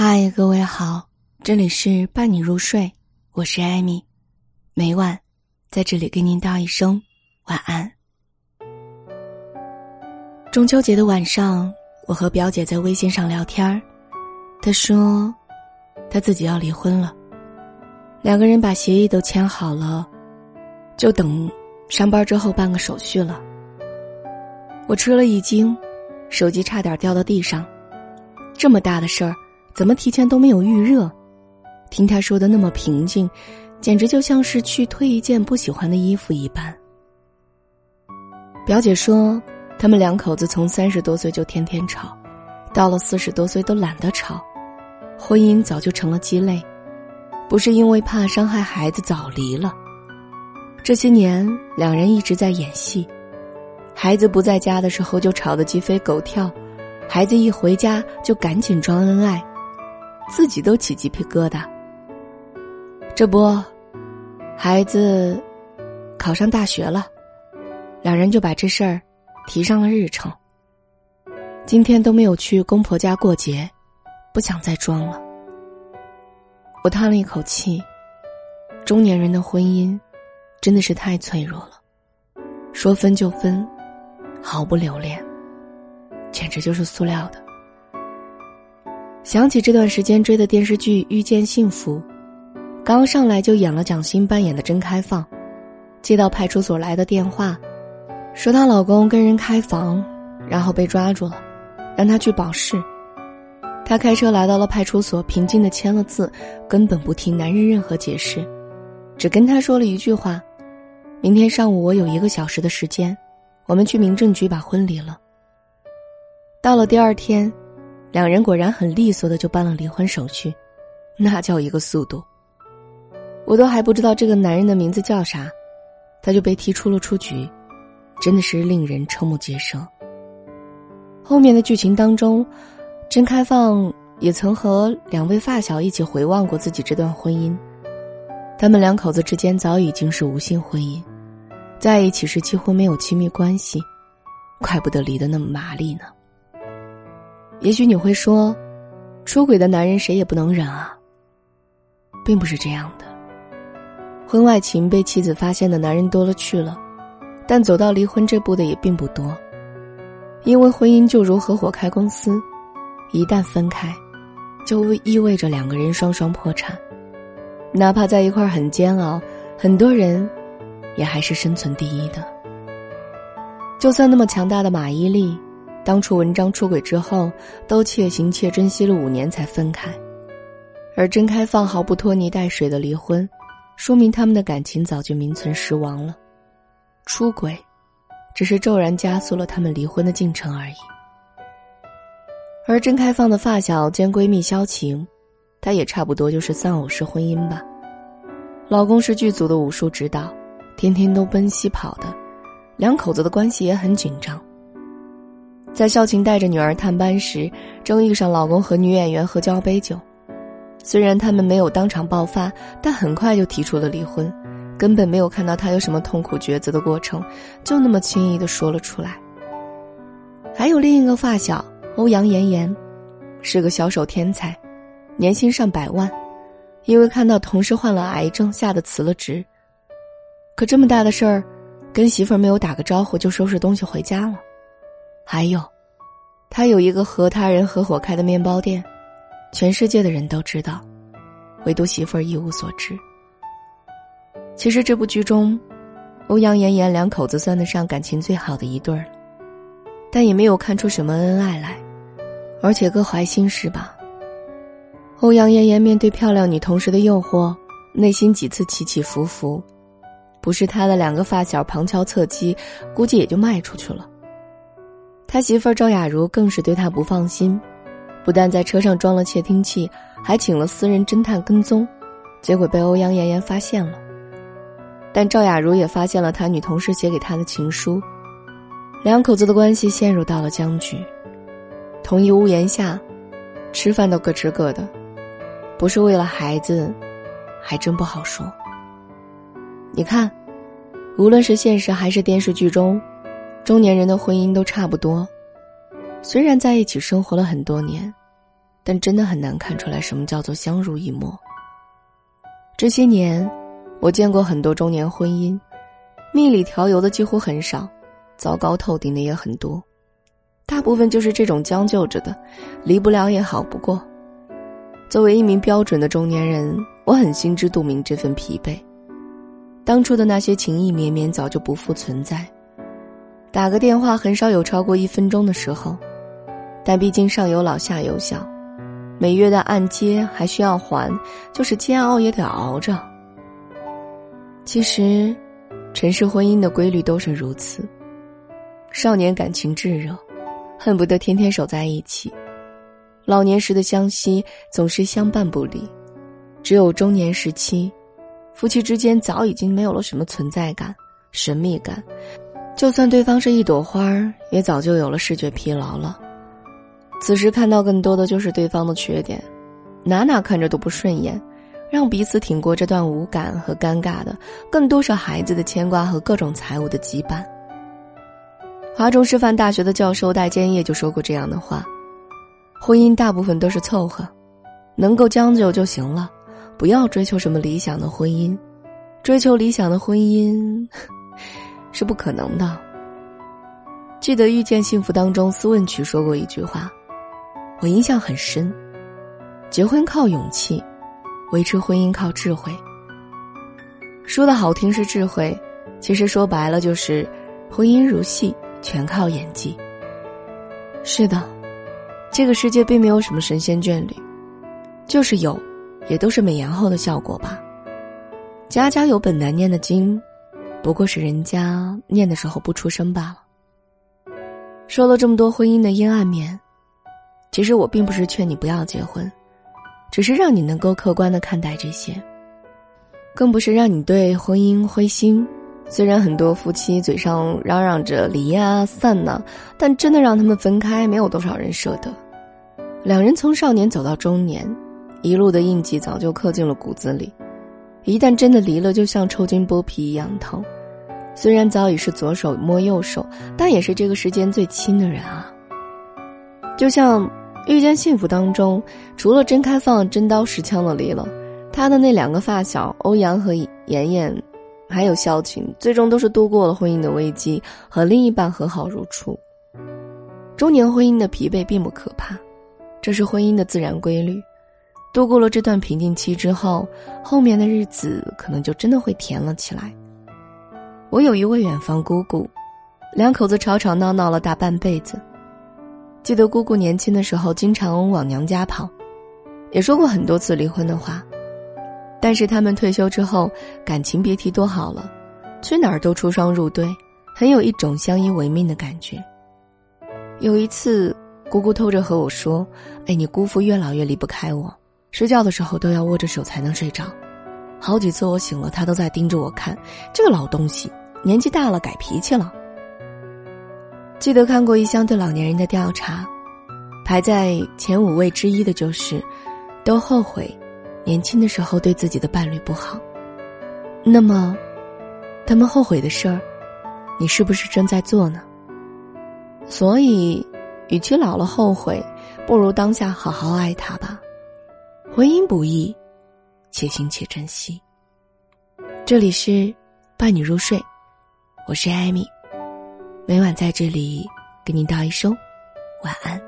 嗨，各位好，这里是伴你入睡，我是艾米，每晚在这里给您道一声晚安。中秋节的晚上，我和表姐在微信上聊天儿，她说，她自己要离婚了，两个人把协议都签好了，就等上班之后办个手续了。我吃了一惊，手机差点掉到地上，这么大的事儿。怎么提前都没有预热？听他说的那么平静，简直就像是去退一件不喜欢的衣服一般。表姐说，他们两口子从三十多岁就天天吵，到了四十多岁都懒得吵，婚姻早就成了鸡肋。不是因为怕伤害孩子早离了，这些年两人一直在演戏，孩子不在家的时候就吵得鸡飞狗跳，孩子一回家就赶紧装恩爱。自己都起鸡皮疙瘩。这不，孩子考上大学了，两人就把这事儿提上了日程。今天都没有去公婆家过节，不想再装了。我叹了一口气，中年人的婚姻真的是太脆弱了，说分就分，毫不留恋，简直就是塑料的。想起这段时间追的电视剧《遇见幸福》，刚上来就演了蒋欣扮演的甄开放，接到派出所来的电话，说她老公跟人开房，然后被抓住了，让她去保释。她开车来到了派出所，平静的签了字，根本不听男人任何解释，只跟他说了一句话：“明天上午我有一个小时的时间，我们去民政局把婚离了。”到了第二天。两人果然很利索的就办了离婚手续，那叫一个速度。我都还不知道这个男人的名字叫啥，他就被踢出了出局，真的是令人瞠目结舌。后面的剧情当中，甄开放也曾和两位发小一起回望过自己这段婚姻，他们两口子之间早已经是无性婚姻，在一起时几乎没有亲密关系，怪不得离得那么麻利呢。也许你会说，出轨的男人谁也不能忍啊。并不是这样的，婚外情被妻子发现的男人多了去了，但走到离婚这步的也并不多。因为婚姻就如合伙开公司，一旦分开，就意味着两个人双双破产。哪怕在一块很煎熬，很多人也还是生存第一的。就算那么强大的马伊琍。当初文章出轨之后，都且行且珍惜了五年才分开，而甄开放毫不拖泥带水的离婚，说明他们的感情早就名存实亡了。出轨，只是骤然加速了他们离婚的进程而已。而甄开放的发小兼闺蜜萧晴，她也差不多就是丧偶式婚姻吧。老公是剧组的武术指导，天天都奔西跑的，两口子的关系也很紧张。在孝晴带着女儿探班时，正遇上老公和女演员喝交杯酒。虽然他们没有当场爆发，但很快就提出了离婚，根本没有看到他有什么痛苦抉择的过程，就那么轻易的说了出来。还有另一个发小欧阳妍妍，是个销售天才，年薪上百万，因为看到同事患了癌症，吓得辞了职。可这么大的事儿，跟媳妇儿没有打个招呼就收拾东西回家了。还有，他有一个和他人合伙开的面包店，全世界的人都知道，唯独媳妇儿一无所知。其实这部剧中，欧阳妍妍两口子算得上感情最好的一对儿，但也没有看出什么恩爱来，而且各怀心事吧。欧阳妍妍面对漂亮女同事的诱惑，内心几次起起伏伏，不是他的两个发小旁敲侧击，估计也就卖出去了。他媳妇儿赵雅茹更是对他不放心，不但在车上装了窃听器，还请了私人侦探跟踪，结果被欧阳妍妍发现了。但赵雅茹也发现了他女同事写给他的情书，两口子的关系陷入到了僵局。同一屋檐下，吃饭都各吃各的，不是为了孩子，还真不好说。你看，无论是现实还是电视剧中。中年人的婚姻都差不多，虽然在一起生活了很多年，但真的很难看出来什么叫做相濡以沫。这些年，我见过很多中年婚姻，蜜里调油的几乎很少，糟糕透顶的也很多，大部分就是这种将就着的，离不了也好不过。作为一名标准的中年人，我很心知肚明这份疲惫。当初的那些情意绵绵早就不复存在，打个电话很少有超过一分钟的时候，但毕竟上有老下有小，每月的按揭还需要还，就是煎熬也得熬着。其实，尘世婚姻的规律都是如此。少年感情炙热，恨不得天天守在一起；老年时的相惜总是相伴不离，只有中年时期。夫妻之间早已经没有了什么存在感、神秘感，就算对方是一朵花儿，也早就有了视觉疲劳了。此时看到更多的就是对方的缺点，哪哪看着都不顺眼，让彼此挺过这段无感和尴尬的，更多是孩子的牵挂和各种财务的羁绊。华中师范大学的教授戴坚业就说过这样的话：“婚姻大部分都是凑合，能够将就就行了。”不要追求什么理想的婚姻，追求理想的婚姻是不可能的。记得《遇见幸福》当中，斯问曲说过一句话，我印象很深：结婚靠勇气，维持婚姻靠智慧。说的好听是智慧，其实说白了就是婚姻如戏，全靠演技。是的，这个世界并没有什么神仙眷侣，就是有。也都是美颜后的效果吧。家家有本难念的经，不过是人家念的时候不出声罢了。说了这么多婚姻的阴暗面，其实我并不是劝你不要结婚，只是让你能够客观的看待这些，更不是让你对婚姻灰心。虽然很多夫妻嘴上嚷嚷着离呀散呐，但真的让他们分开，没有多少人舍得。两人从少年走到中年。一路的印记早就刻进了骨子里，一旦真的离了，就像抽筋剥皮一样疼。虽然早已是左手摸右手，但也是这个世间最亲的人啊。就像《遇见幸福》当中，除了真开放、真刀实枪的离了，他的那两个发小欧阳和妍妍，还有萧晴，最终都是度过了婚姻的危机，和另一半和好如初。中年婚姻的疲惫并不可怕，这是婚姻的自然规律。度过了这段瓶颈期之后，后面的日子可能就真的会甜了起来。我有一位远房姑姑，两口子吵吵闹闹了大半辈子。记得姑姑年轻的时候经常往娘家跑，也说过很多次离婚的话。但是他们退休之后，感情别提多好了，去哪儿都出双入对，很有一种相依为命的感觉。有一次，姑姑偷着和我说：“哎，你姑父越老越离不开我。”睡觉的时候都要握着手才能睡着，好几次我醒了，他都在盯着我看。这个老东西年纪大了改脾气了。记得看过一项对老年人的调查，排在前五位之一的就是，都后悔年轻的时候对自己的伴侣不好。那么，他们后悔的事儿，你是不是正在做呢？所以，与其老了后悔，不如当下好好爱他吧。婚姻不易，且行且珍惜。这里是伴你入睡，我是艾米，每晚在这里给您道一声晚安。